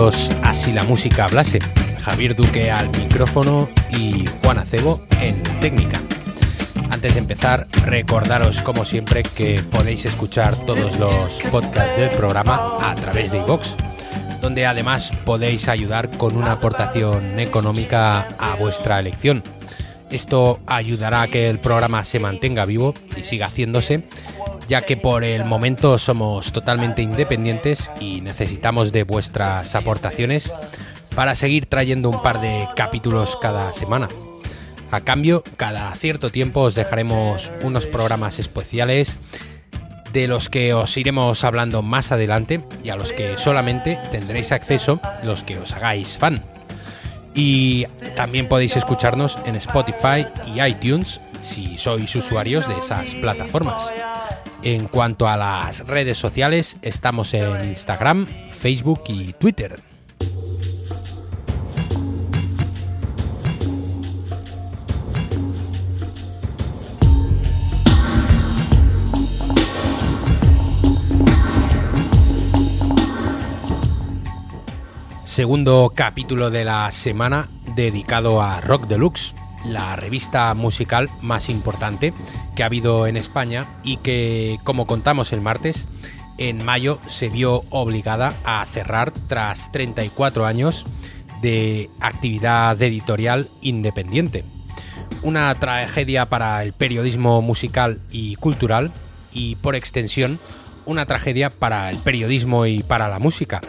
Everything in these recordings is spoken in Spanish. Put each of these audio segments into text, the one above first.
bienvenidos a Si la música hablase. Javier Duque al micrófono y Juan Acebo en técnica. Antes de empezar, recordaros como siempre que podéis escuchar todos los podcasts del programa a través de iVox, donde además podéis ayudar con una aportación económica a vuestra elección. Esto ayudará a que el programa se mantenga vivo y siga haciéndose ya que por el momento somos totalmente independientes y necesitamos de vuestras aportaciones para seguir trayendo un par de capítulos cada semana. A cambio, cada cierto tiempo os dejaremos unos programas especiales de los que os iremos hablando más adelante y a los que solamente tendréis acceso los que os hagáis fan. Y también podéis escucharnos en Spotify y iTunes si sois usuarios de esas plataformas. En cuanto a las redes sociales, estamos en Instagram, Facebook y Twitter. Segundo capítulo de la semana dedicado a Rock Deluxe, la revista musical más importante que ha habido en España y que, como contamos el martes, en mayo se vio obligada a cerrar tras 34 años de actividad editorial independiente. Una tragedia para el periodismo musical y cultural y, por extensión, una tragedia para el periodismo y para la música.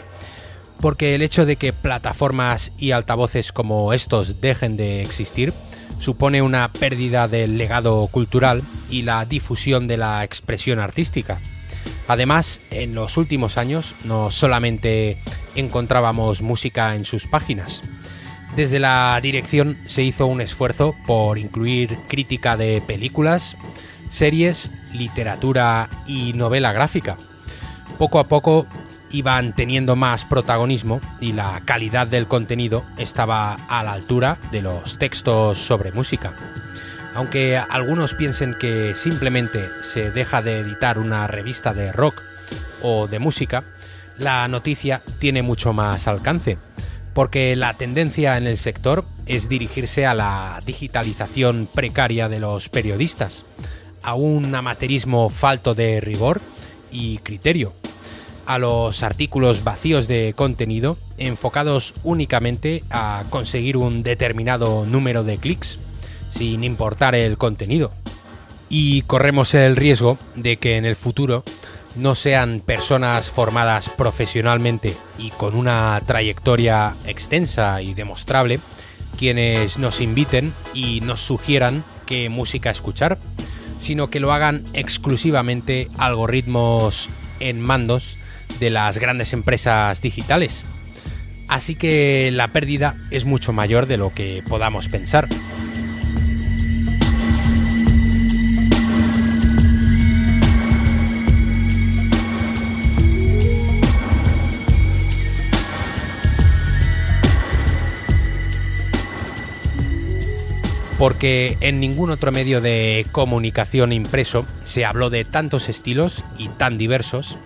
Porque el hecho de que plataformas y altavoces como estos dejen de existir supone una pérdida del legado cultural y la difusión de la expresión artística. Además, en los últimos años no solamente encontrábamos música en sus páginas. Desde la dirección se hizo un esfuerzo por incluir crítica de películas, series, literatura y novela gráfica. Poco a poco iban teniendo más protagonismo y la calidad del contenido estaba a la altura de los textos sobre música. Aunque algunos piensen que simplemente se deja de editar una revista de rock o de música, la noticia tiene mucho más alcance, porque la tendencia en el sector es dirigirse a la digitalización precaria de los periodistas, a un amateurismo falto de rigor y criterio, a los artículos vacíos de contenido enfocados únicamente a conseguir un determinado número de clics, sin importar el contenido. Y corremos el riesgo de que en el futuro no sean personas formadas profesionalmente y con una trayectoria extensa y demostrable quienes nos inviten y nos sugieran qué música escuchar, sino que lo hagan exclusivamente algoritmos en mandos de las grandes empresas digitales. Así que la pérdida es mucho mayor de lo que podamos pensar. porque en ningún otro medio de comunicación impreso se habló de tantos estilos y tan diversos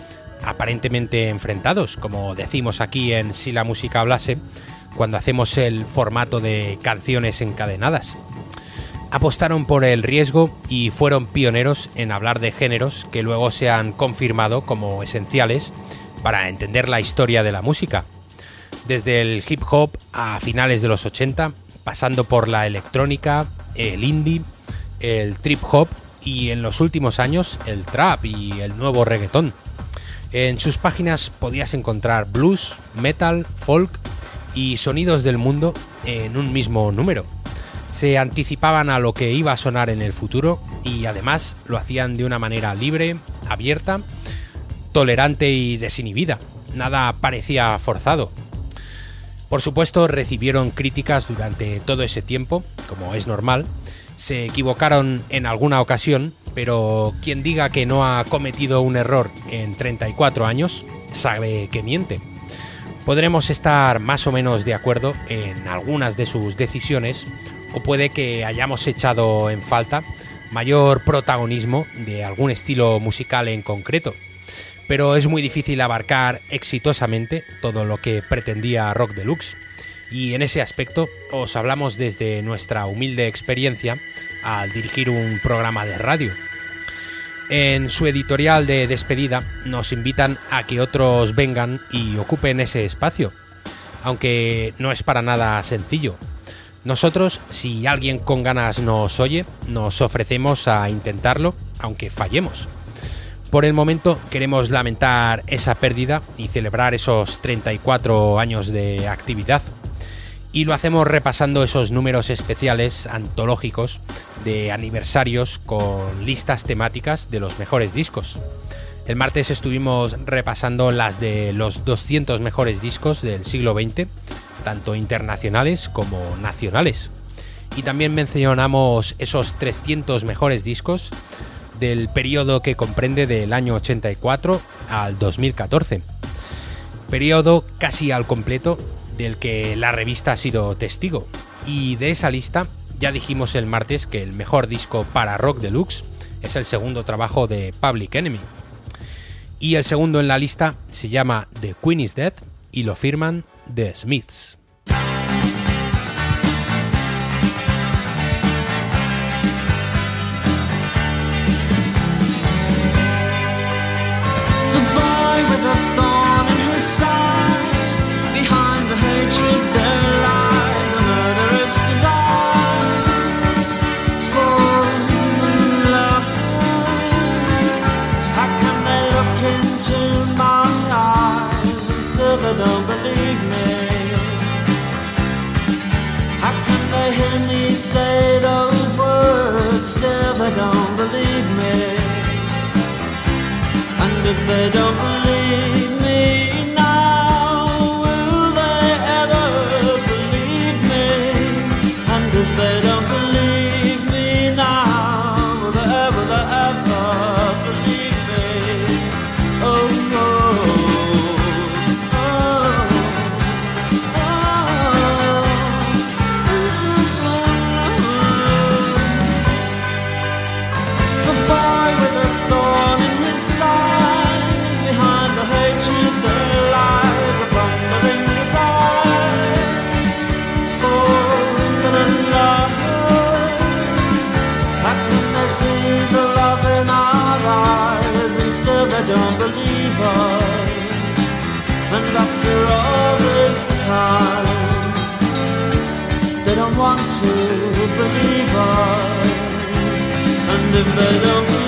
aparentemente enfrentados, como decimos aquí en Si la música hablase, cuando hacemos el formato de canciones encadenadas. Apostaron por el riesgo y fueron pioneros en hablar de géneros que luego se han confirmado como esenciales para entender la historia de la música. Desde el hip hop a finales de los 80, pasando por la electrónica, el indie, el trip hop y en los últimos años el trap y el nuevo reggaetón. En sus páginas podías encontrar blues, metal, folk y sonidos del mundo en un mismo número. Se anticipaban a lo que iba a sonar en el futuro y además lo hacían de una manera libre, abierta, tolerante y desinhibida. Nada parecía forzado. Por supuesto recibieron críticas durante todo ese tiempo, como es normal. Se equivocaron en alguna ocasión pero quien diga que no ha cometido un error en 34 años sabe que miente. Podremos estar más o menos de acuerdo en algunas de sus decisiones o puede que hayamos echado en falta mayor protagonismo de algún estilo musical en concreto. pero es muy difícil abarcar exitosamente todo lo que pretendía Rock Deluxe. Y en ese aspecto os hablamos desde nuestra humilde experiencia al dirigir un programa de radio. En su editorial de despedida nos invitan a que otros vengan y ocupen ese espacio, aunque no es para nada sencillo. Nosotros, si alguien con ganas nos oye, nos ofrecemos a intentarlo, aunque fallemos. Por el momento queremos lamentar esa pérdida y celebrar esos 34 años de actividad. Y lo hacemos repasando esos números especiales antológicos de aniversarios con listas temáticas de los mejores discos. El martes estuvimos repasando las de los 200 mejores discos del siglo XX, tanto internacionales como nacionales. Y también mencionamos esos 300 mejores discos del periodo que comprende del año 84 al 2014. Periodo casi al completo del que la revista ha sido testigo. Y de esa lista ya dijimos el martes que el mejor disco para rock deluxe es el segundo trabajo de Public Enemy. Y el segundo en la lista se llama The Queen is Dead y lo firman The Smiths. الفدق the belong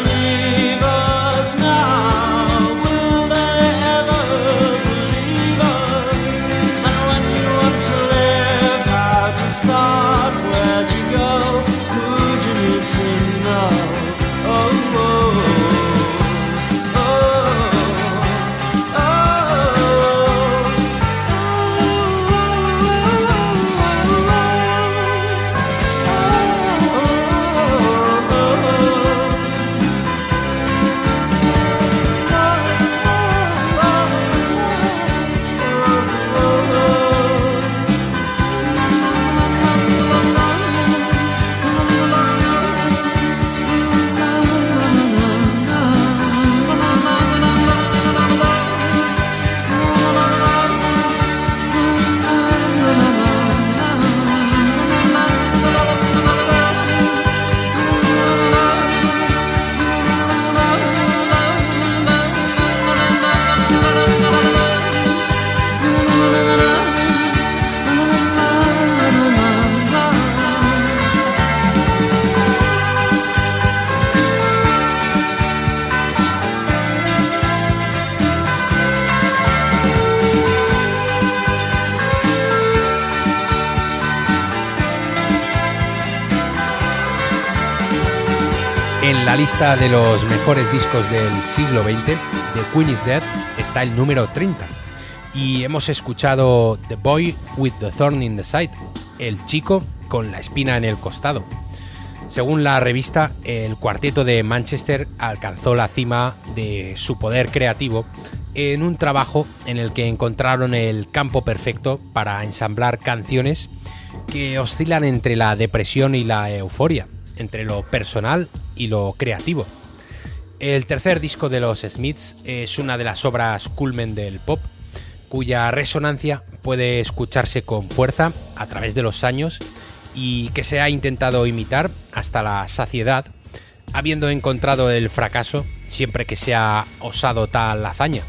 la lista de los mejores discos del siglo XX, The Queen is Dead está el número 30. Y hemos escuchado The Boy with the Thorn in the Side, el chico con la espina en el costado. Según la revista, el cuarteto de Manchester alcanzó la cima de su poder creativo en un trabajo en el que encontraron el campo perfecto para ensamblar canciones que oscilan entre la depresión y la euforia, entre lo personal y lo creativo. El tercer disco de los Smiths es una de las obras culmen del pop, cuya resonancia puede escucharse con fuerza a través de los años y que se ha intentado imitar hasta la saciedad, habiendo encontrado el fracaso siempre que se ha osado tal hazaña.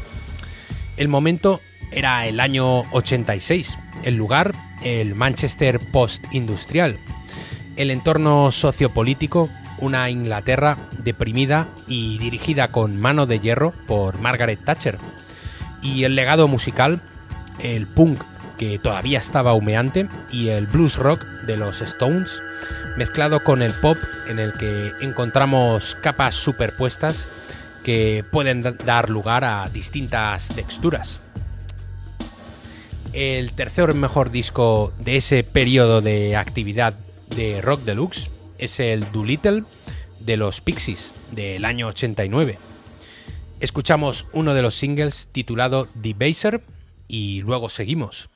El momento era el año 86, el lugar el Manchester post-industrial, el entorno sociopolítico, una Inglaterra deprimida y dirigida con mano de hierro por Margaret Thatcher, y el legado musical, el punk que todavía estaba humeante y el blues rock de los Stones, mezclado con el pop en el que encontramos capas superpuestas que pueden dar lugar a distintas texturas. El tercer mejor disco de ese periodo de actividad de Rock Deluxe es el Doolittle de los Pixies del año 89. Escuchamos uno de los singles titulado The Baser y luego seguimos.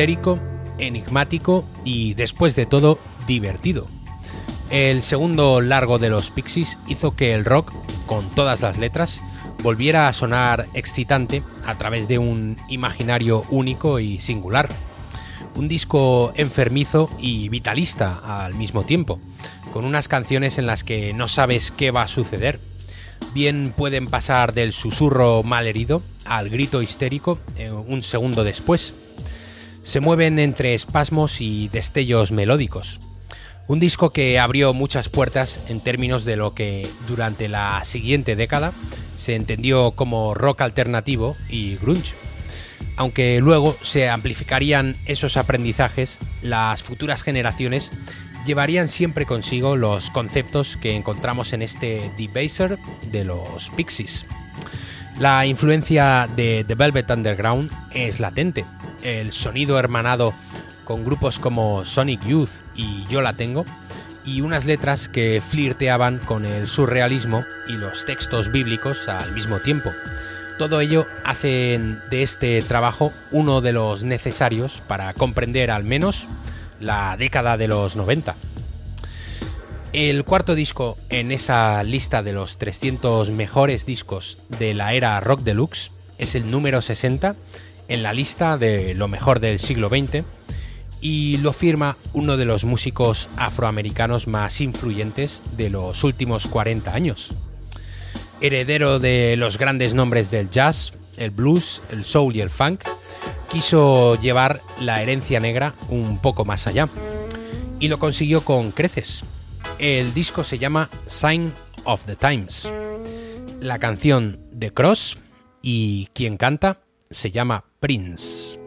Histérico, enigmático y, después de todo, divertido. El segundo largo de los Pixies hizo que el rock, con todas las letras, volviera a sonar excitante a través de un imaginario único y singular. Un disco enfermizo y vitalista al mismo tiempo, con unas canciones en las que no sabes qué va a suceder. Bien pueden pasar del susurro malherido al grito histérico eh, un segundo después se mueven entre espasmos y destellos melódicos. Un disco que abrió muchas puertas en términos de lo que durante la siguiente década se entendió como rock alternativo y grunge. Aunque luego se amplificarían esos aprendizajes, las futuras generaciones llevarían siempre consigo los conceptos que encontramos en este Debaser de los Pixies. La influencia de The Velvet Underground es latente, el sonido hermanado con grupos como Sonic Youth y Yo la tengo, y unas letras que flirteaban con el surrealismo y los textos bíblicos al mismo tiempo. Todo ello hace de este trabajo uno de los necesarios para comprender al menos la década de los 90. El cuarto disco en esa lista de los 300 mejores discos de la era rock deluxe es el número 60 en la lista de lo mejor del siglo XX y lo firma uno de los músicos afroamericanos más influyentes de los últimos 40 años. Heredero de los grandes nombres del jazz, el blues, el soul y el funk, quiso llevar la herencia negra un poco más allá y lo consiguió con creces el disco se llama Sign of the Times. La canción The Cross y quien canta se llama Prince.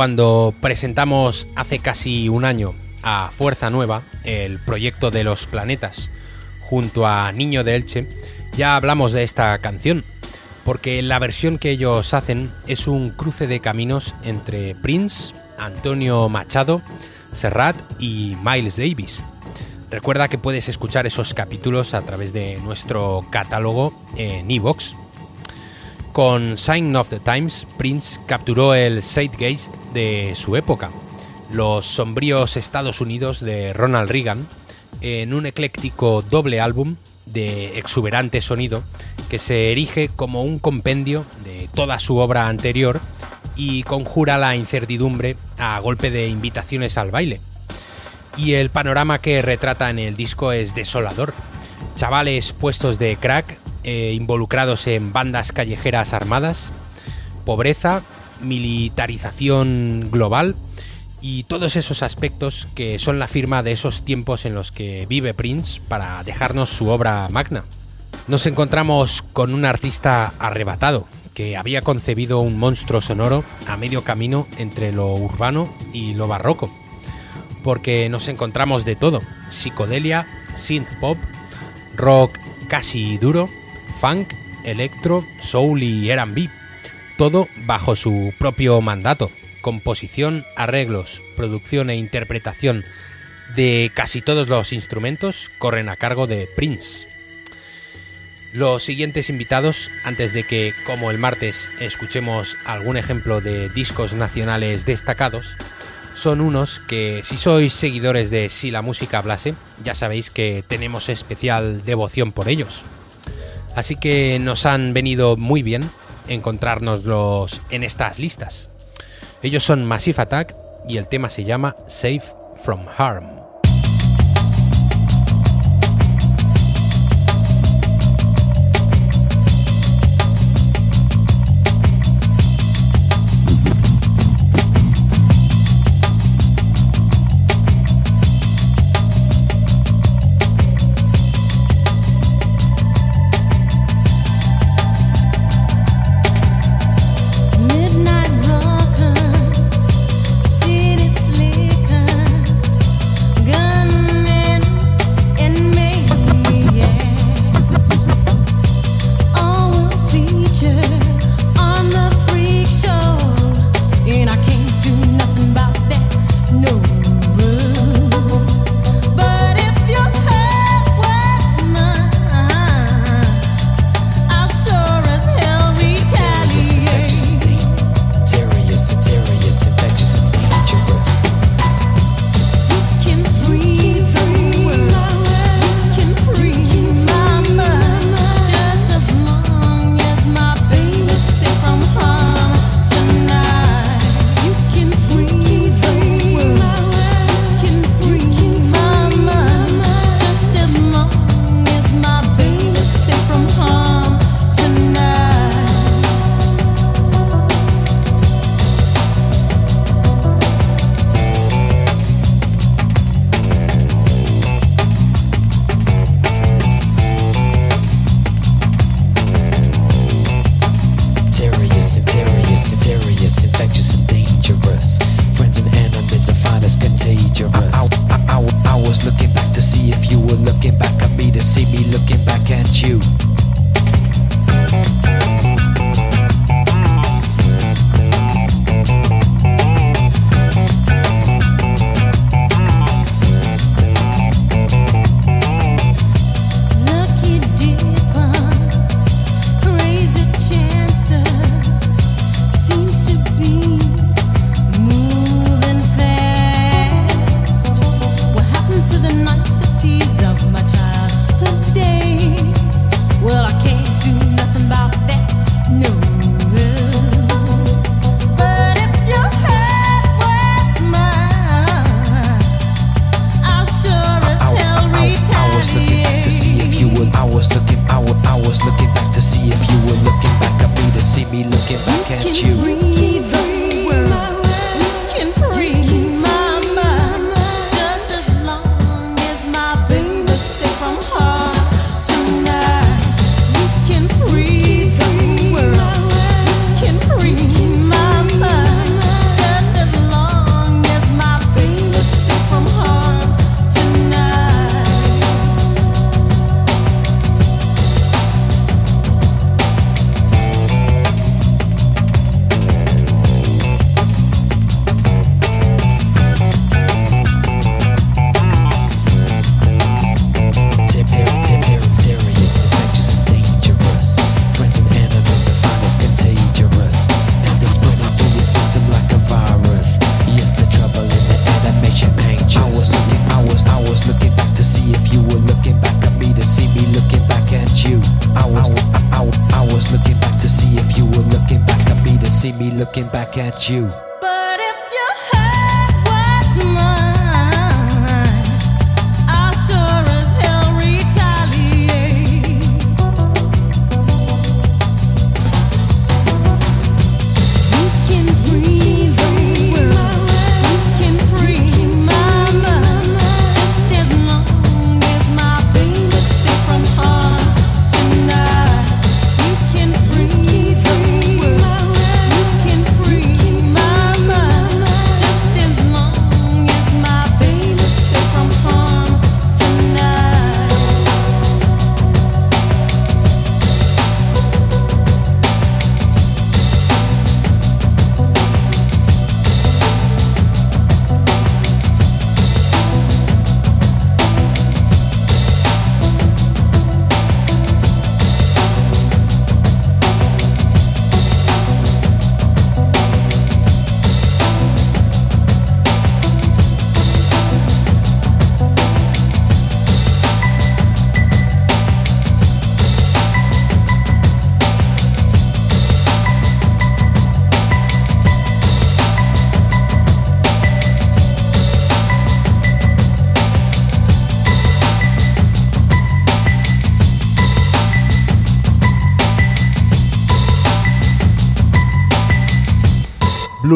Cuando presentamos hace casi un año a Fuerza Nueva, el proyecto de los planetas, junto a Niño de Elche, ya hablamos de esta canción, porque la versión que ellos hacen es un cruce de caminos entre Prince, Antonio Machado, Serrat y Miles Davis. Recuerda que puedes escuchar esos capítulos a través de nuestro catálogo en Evox. Con Sign of the Times, Prince capturó el Zeitgeist de su época, los sombríos Estados Unidos de Ronald Reagan, en un ecléctico doble álbum de exuberante sonido que se erige como un compendio de toda su obra anterior y conjura la incertidumbre a golpe de invitaciones al baile y el panorama que retrata en el disco es desolador. Chavales puestos de crack, eh, involucrados en bandas callejeras armadas, pobreza, militarización global y todos esos aspectos que son la firma de esos tiempos en los que vive Prince para dejarnos su obra magna. Nos encontramos con un artista arrebatado, que había concebido un monstruo sonoro a medio camino entre lo urbano y lo barroco porque nos encontramos de todo, psicodelia, synth pop, rock casi duro, funk, electro, soul y R&B, todo bajo su propio mandato, composición, arreglos, producción e interpretación de casi todos los instrumentos corren a cargo de Prince. Los siguientes invitados, antes de que, como el martes, escuchemos algún ejemplo de discos nacionales destacados, son unos que si sois seguidores de Si la música hablase, ya sabéis que tenemos especial devoción por ellos. Así que nos han venido muy bien encontrárnoslos en estas listas. Ellos son Massive Attack y el tema se llama Safe from Harm.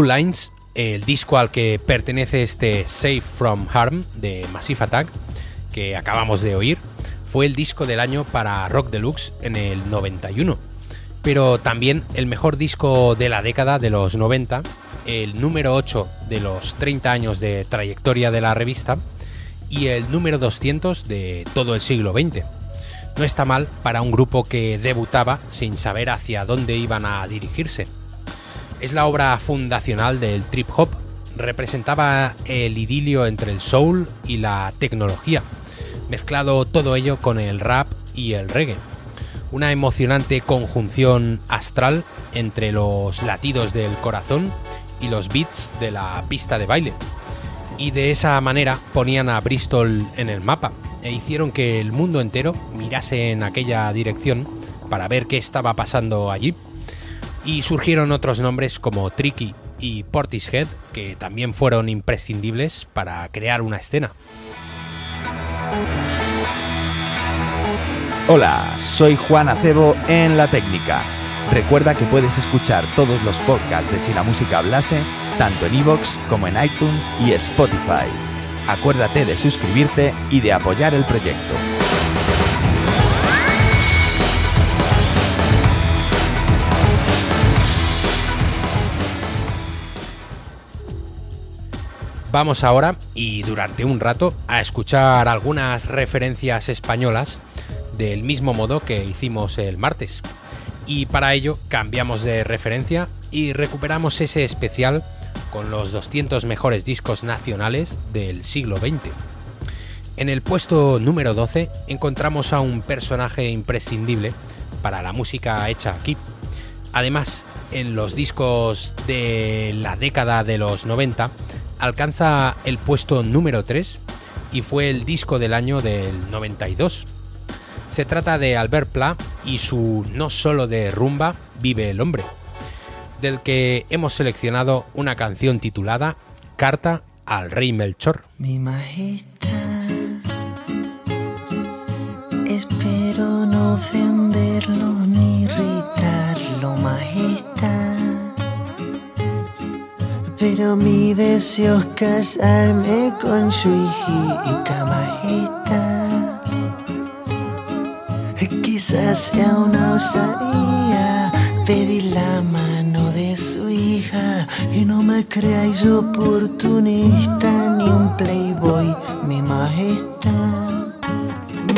Lines, el disco al que pertenece este Safe from Harm de Massive Attack, que acabamos de oír, fue el disco del año para Rock Deluxe en el 91, pero también el mejor disco de la década de los 90, el número 8 de los 30 años de trayectoria de la revista y el número 200 de todo el siglo XX. No está mal para un grupo que debutaba sin saber hacia dónde iban a dirigirse. Es la obra fundacional del trip hop. Representaba el idilio entre el soul y la tecnología, mezclado todo ello con el rap y el reggae. Una emocionante conjunción astral entre los latidos del corazón y los beats de la pista de baile. Y de esa manera ponían a Bristol en el mapa e hicieron que el mundo entero mirase en aquella dirección para ver qué estaba pasando allí y surgieron otros nombres como Tricky y Portishead que también fueron imprescindibles para crear una escena. Hola, soy Juan Acebo en La Técnica. Recuerda que puedes escuchar todos los podcasts de Si la Música Hablase, tanto en iVoox como en iTunes y Spotify. Acuérdate de suscribirte y de apoyar el proyecto. Vamos ahora y durante un rato a escuchar algunas referencias españolas del mismo modo que hicimos el martes. Y para ello cambiamos de referencia y recuperamos ese especial con los 200 mejores discos nacionales del siglo XX. En el puesto número 12 encontramos a un personaje imprescindible para la música hecha aquí. Además, en los discos de la década de los 90 alcanza el puesto número 3 y fue el disco del año del 92. Se trata de Albert Pla y su No solo de rumba vive el hombre, del que hemos seleccionado una canción titulada Carta al Rey Melchor. Mi majestad, espero no ofenderlo Pero mi deseo es casarme con su hijita majestad. Quizás sea una osadía pedir la mano de su hija y no me creáis oportunista ni un playboy, mi majestad.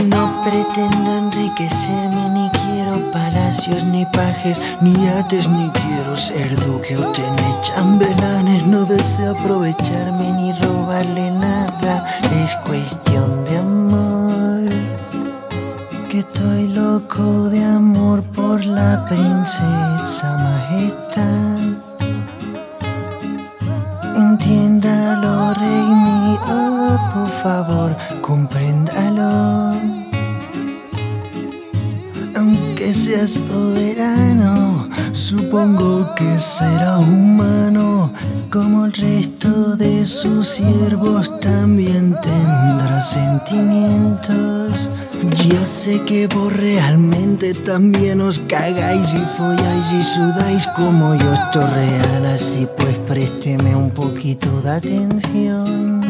No pretendo enriquecerme ni quiero palacios ni pajes ni yates ni quiero ser duque o tener chambelanes. No deseo aprovecharme ni robarle nada. Es cuestión de amor. Que estoy loco de amor por la princesa sus siervos también tendrá sentimientos. Yo sé que vos realmente también os cagáis y folláis y sudáis como yo esto real, así pues présteme un poquito de atención.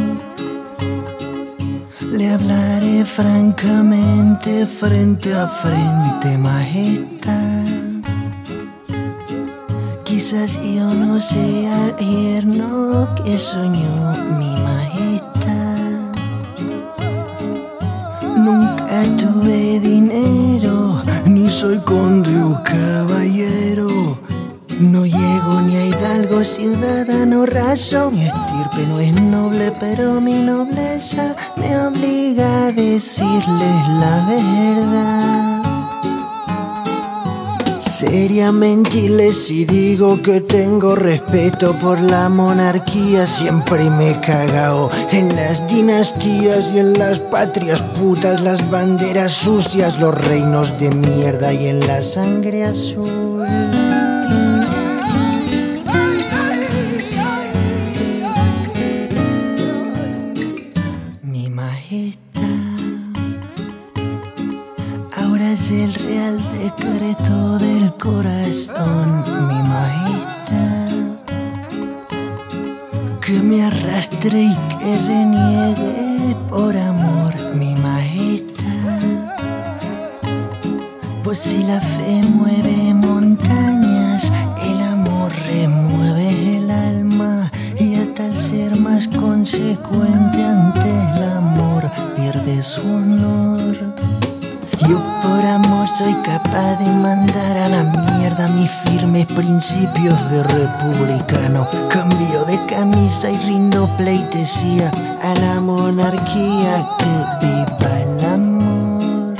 Le hablaré francamente frente a frente, majestad. Yo no sea el yerno que soñó mi majestad. Nunca tuve dinero, ni soy conde o caballero. No llego ni a hidalgo, ciudadano raso. Mi estirpe no es noble, pero mi nobleza me obliga a decirles la verdad. Sería mentirles si digo que tengo respeto por la monarquía. Siempre me he cagao en las dinastías y en las patrias putas, las banderas sucias, los reinos de mierda y en la sangre azul. Corazón, mi majestad. Que me arrastre y que reniegue por amor, mi majestad. Pues si la fe mueve montañas, el amor remueve el alma y hasta el ser más consecuente soy capaz de mandar a la mierda mis firmes principios de republicano. Cambio de camisa y rindo pleitesía a la monarquía que viva el amor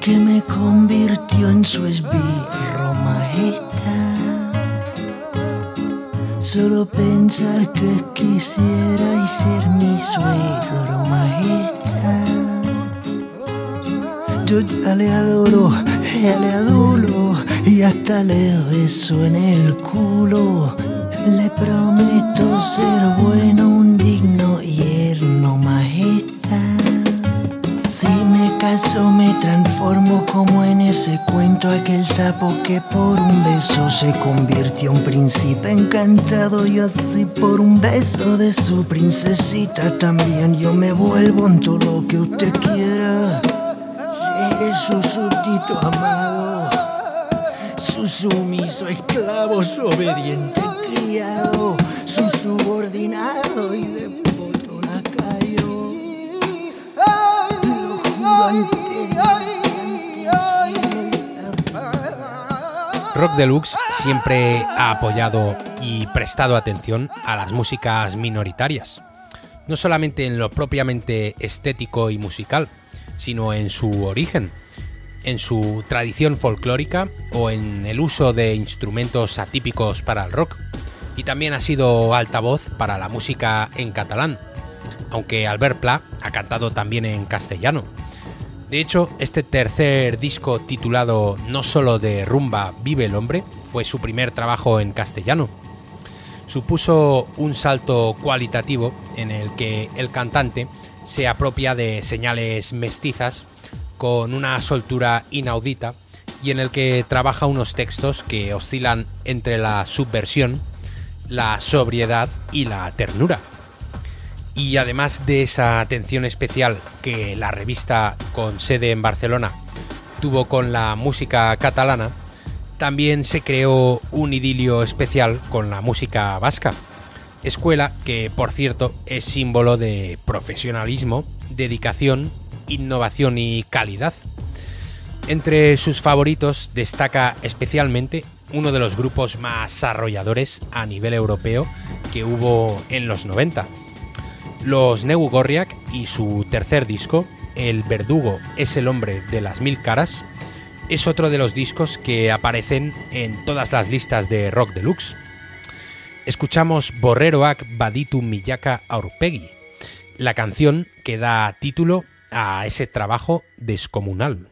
que me convirtió en su esbirro majestad. Solo pensar que quisiera y ser mi suegro majestad. Yo ya le adoro, le adulo y hasta le beso en el culo. Le prometo ser bueno, un digno yerno majestad. Si me caso me transformo como en ese cuento aquel sapo que por un beso se convirtió en príncipe encantado y así por un beso de su princesita también yo me vuelvo en todo lo que usted quiera. Seré su súbdito amado, su sumiso esclavo, su obediente criado, su subordinado y de poto lacayo. Lo juro ante Rock Deluxe siempre ha apoyado y prestado atención a las músicas minoritarias, no solamente en lo propiamente estético y musical, sino en su origen, en su tradición folclórica o en el uso de instrumentos atípicos para el rock. Y también ha sido altavoz para la música en catalán, aunque Albert Pla ha cantado también en castellano. De hecho, este tercer disco titulado No solo de rumba vive el hombre fue su primer trabajo en castellano. Supuso un salto cualitativo en el que el cantante se apropia de señales mestizas con una soltura inaudita y en el que trabaja unos textos que oscilan entre la subversión, la sobriedad y la ternura. Y además de esa atención especial que la revista con sede en Barcelona tuvo con la música catalana, también se creó un idilio especial con la música vasca. Escuela que, por cierto, es símbolo de profesionalismo, dedicación, innovación y calidad. Entre sus favoritos destaca especialmente uno de los grupos más arrolladores a nivel europeo que hubo en los 90, los Neu Gorriak y su tercer disco, El Verdugo es el hombre de las mil caras, es otro de los discos que aparecen en todas las listas de Rock Deluxe. Escuchamos Borreroak Baditu Miyaka Aurpegi, la canción que da título a ese trabajo descomunal.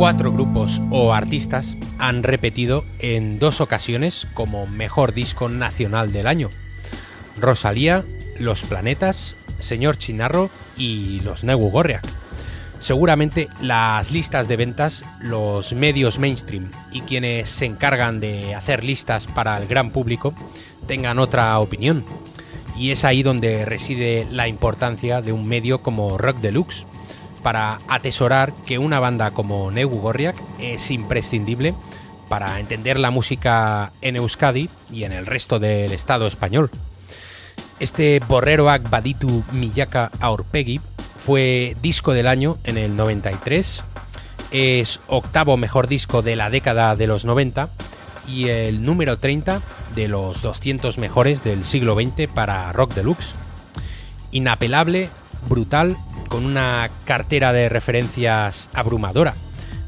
Cuatro grupos o artistas han repetido en dos ocasiones como mejor disco nacional del año. Rosalía, Los Planetas, Señor Chinarro y Los Negu Gorriak. Seguramente las listas de ventas, los medios mainstream y quienes se encargan de hacer listas para el gran público tengan otra opinión. Y es ahí donde reside la importancia de un medio como Rock Deluxe, para atesorar que una banda como Negu Gorriak es imprescindible para entender la música en Euskadi y en el resto del Estado español. Este Borreroak Baditu Miyaka Aurpegi fue disco del año en el 93, es octavo mejor disco de la década de los 90 y el número 30 de los 200 mejores del siglo XX para Rock Deluxe. Inapelable, brutal con una cartera de referencias abrumadora,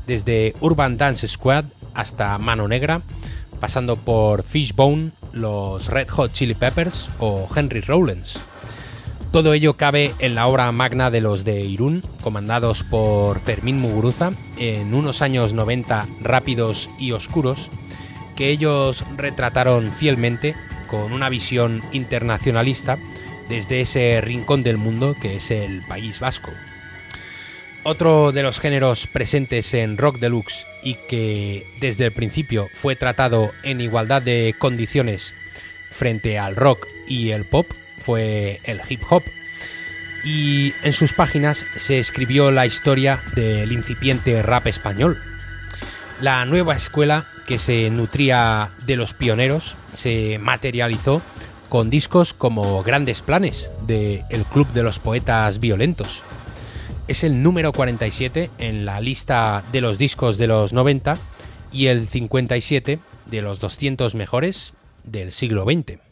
desde Urban Dance Squad hasta Mano Negra, pasando por Fishbone, los Red Hot Chili Peppers o Henry Rollins. Todo ello cabe en la obra magna de los de Irún, comandados por Fermín Muguruza, en unos años 90 rápidos y oscuros, que ellos retrataron fielmente con una visión internacionalista desde ese rincón del mundo que es el País Vasco. Otro de los géneros presentes en Rock Deluxe y que desde el principio fue tratado en igualdad de condiciones frente al rock y el pop fue el hip hop. Y en sus páginas se escribió la historia del incipiente rap español. La nueva escuela que se nutría de los pioneros se materializó con discos como Grandes Planes de El Club de los Poetas Violentos. Es el número 47 en la lista de los discos de los 90 y el 57 de los 200 mejores del siglo XX.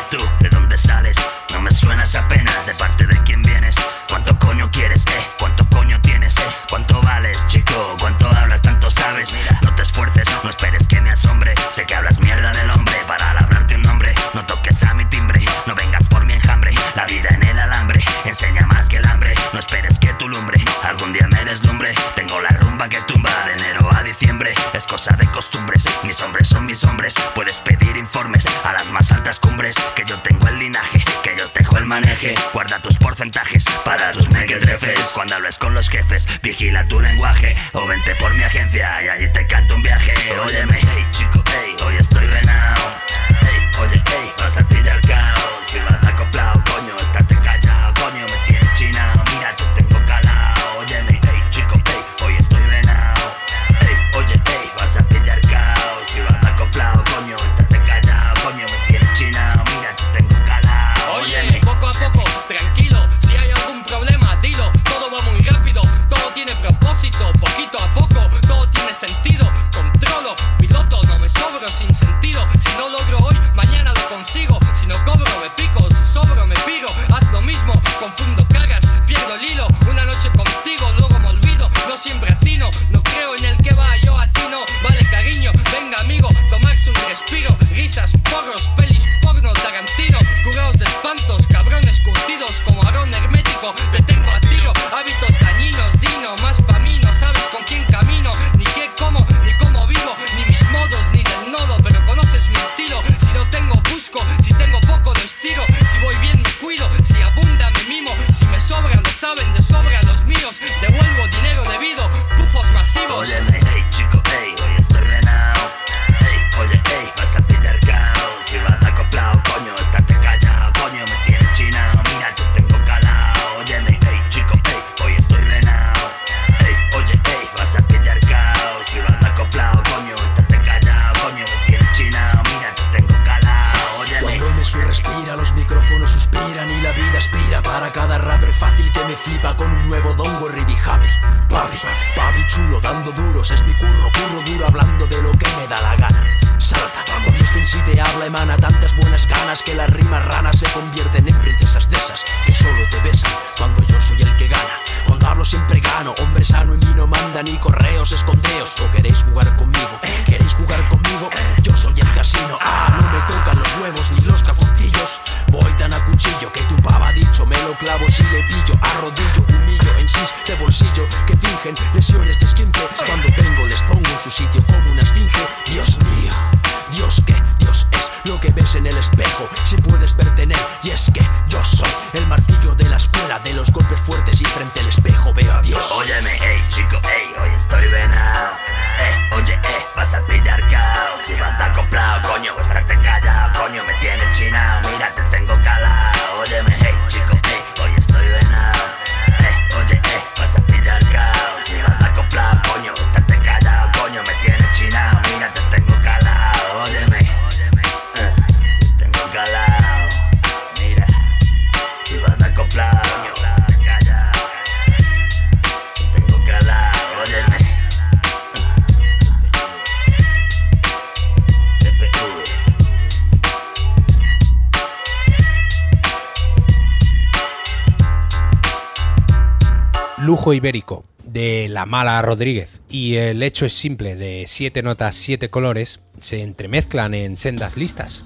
Ibérico de La Mala Rodríguez y el hecho es simple de siete notas, siete colores se entremezclan en sendas listas.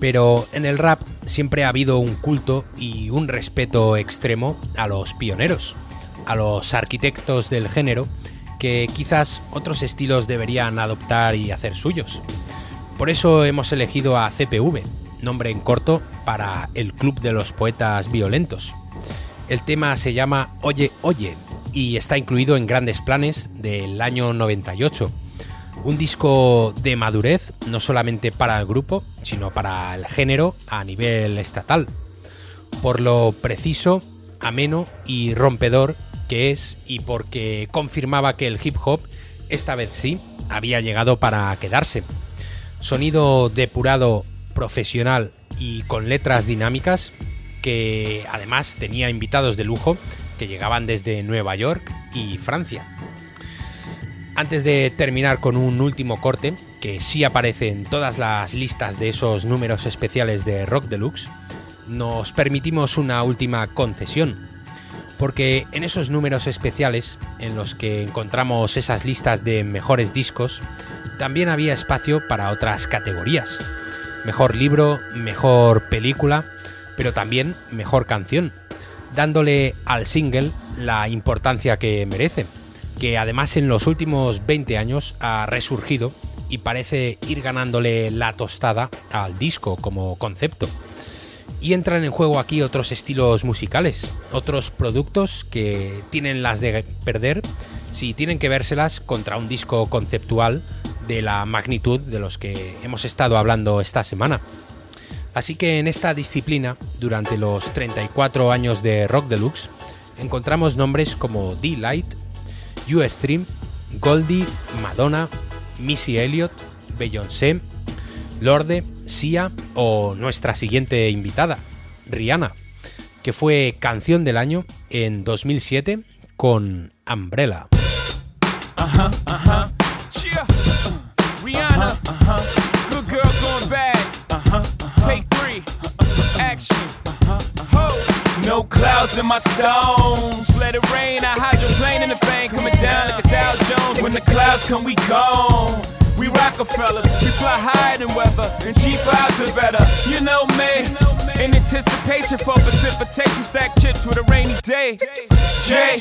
Pero en el rap siempre ha habido un culto y un respeto extremo a los pioneros, a los arquitectos del género que quizás otros estilos deberían adoptar y hacer suyos. Por eso hemos elegido a CPV, nombre en corto para el Club de los Poetas Violentos. El tema se llama Oye, Oye y está incluido en Grandes Planes del año 98. Un disco de madurez no solamente para el grupo, sino para el género a nivel estatal. Por lo preciso, ameno y rompedor que es y porque confirmaba que el hip hop, esta vez sí, había llegado para quedarse. Sonido depurado, profesional y con letras dinámicas que además tenía invitados de lujo que llegaban desde Nueva York y Francia. Antes de terminar con un último corte, que sí aparece en todas las listas de esos números especiales de Rock Deluxe, nos permitimos una última concesión. Porque en esos números especiales, en los que encontramos esas listas de mejores discos, también había espacio para otras categorías. Mejor libro, mejor película, pero también mejor canción, dándole al single la importancia que merece, que además en los últimos 20 años ha resurgido y parece ir ganándole la tostada al disco como concepto. Y entran en juego aquí otros estilos musicales, otros productos que tienen las de perder si tienen que vérselas contra un disco conceptual de la magnitud de los que hemos estado hablando esta semana. Así que en esta disciplina, durante los 34 años de Rock Deluxe, encontramos nombres como D-Light, U-Stream, Goldie, Madonna, Missy Elliott, Beyoncé, Lorde, Sia o nuestra siguiente invitada, Rihanna, que fue canción del año en 2007 con Umbrella. Yeah. Rihanna. Action. Uh-huh, uh-huh. No clouds in my stones. Let it rain. I hydroplane in the vein. Coming down like a Dow Jones. When the clouds come, we gone. We Rockefellers, we fly higher than weather, and cheap vibes are better. You know me, in anticipation for precipitation, stack chips with a rainy day. Jay,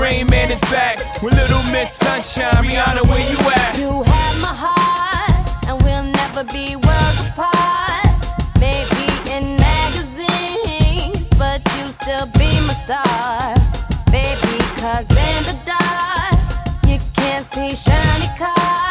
Rain Man is back with Little Miss Sunshine. Rihanna, where you at? You have my heart, and we'll never be worlds apart. Still be my star. Baby, cause in the dark, you can't see shiny cars.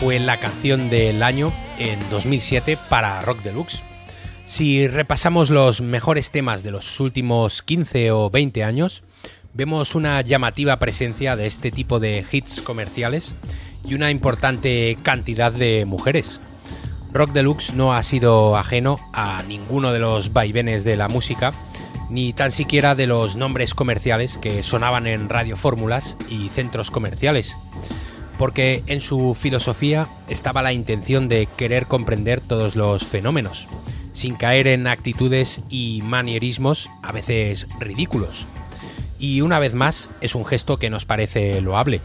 Fue la canción del año en 2007 para Rock Deluxe. Si repasamos los mejores temas de los últimos 15 o 20 años, vemos una llamativa presencia de este tipo de hits comerciales y una importante cantidad de mujeres. Rock Deluxe no ha sido ajeno a ninguno de los vaivenes de la música, ni tan siquiera de los nombres comerciales que sonaban en radiofórmulas y centros comerciales porque en su filosofía estaba la intención de querer comprender todos los fenómenos, sin caer en actitudes y manierismos a veces ridículos. Y una vez más es un gesto que nos parece loable.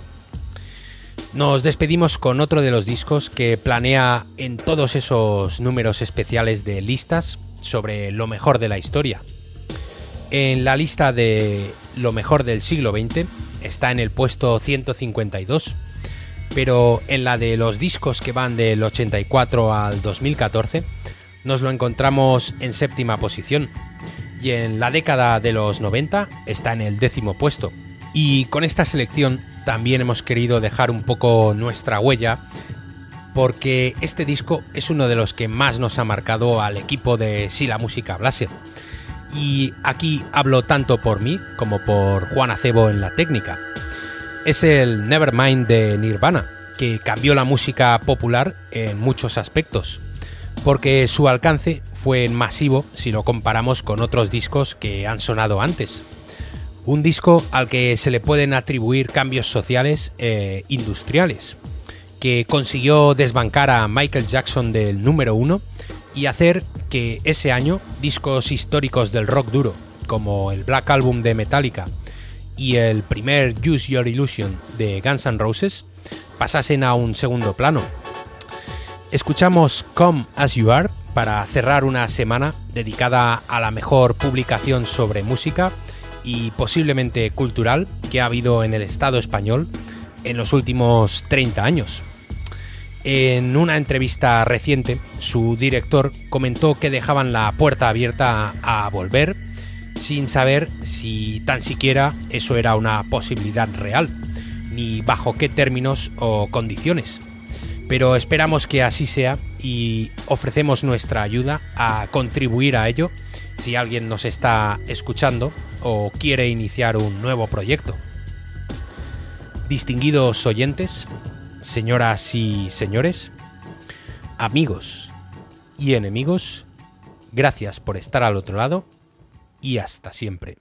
Nos despedimos con otro de los discos que planea en todos esos números especiales de listas sobre lo mejor de la historia. En la lista de lo mejor del siglo XX está en el puesto 152 pero en la de los discos que van del 84 al 2014 nos lo encontramos en séptima posición y en la década de los 90 está en el décimo puesto. Y con esta selección también hemos querido dejar un poco nuestra huella porque este disco es uno de los que más nos ha marcado al equipo de Si la música hablase. Y aquí hablo tanto por mí como por Juan Acebo en la técnica es el Nevermind de Nirvana, que cambió la música popular en muchos aspectos, porque su alcance fue masivo si lo comparamos con otros discos que han sonado antes. Un disco al que se le pueden atribuir cambios sociales e industriales, que consiguió desbancar a Michael Jackson del número uno y hacer que ese año discos históricos del rock duro, como el Black Album de Metallica y el primer Use Your Illusion de Guns N' Roses pasasen a un segundo plano. Escuchamos Come As You Are para cerrar una semana dedicada a la mejor publicación sobre música y posiblemente cultural que ha habido en el Estado español en los últimos 30 años. En una entrevista reciente, su director comentó que dejaban la puerta abierta a volver sin saber si tan siquiera eso era una posibilidad real, ni bajo qué términos o condiciones. Pero esperamos que así sea y ofrecemos nuestra ayuda a contribuir a ello si alguien nos está escuchando o quiere iniciar un nuevo proyecto. Distinguidos oyentes, señoras y señores, amigos y enemigos, gracias por estar al otro lado y hasta siempre.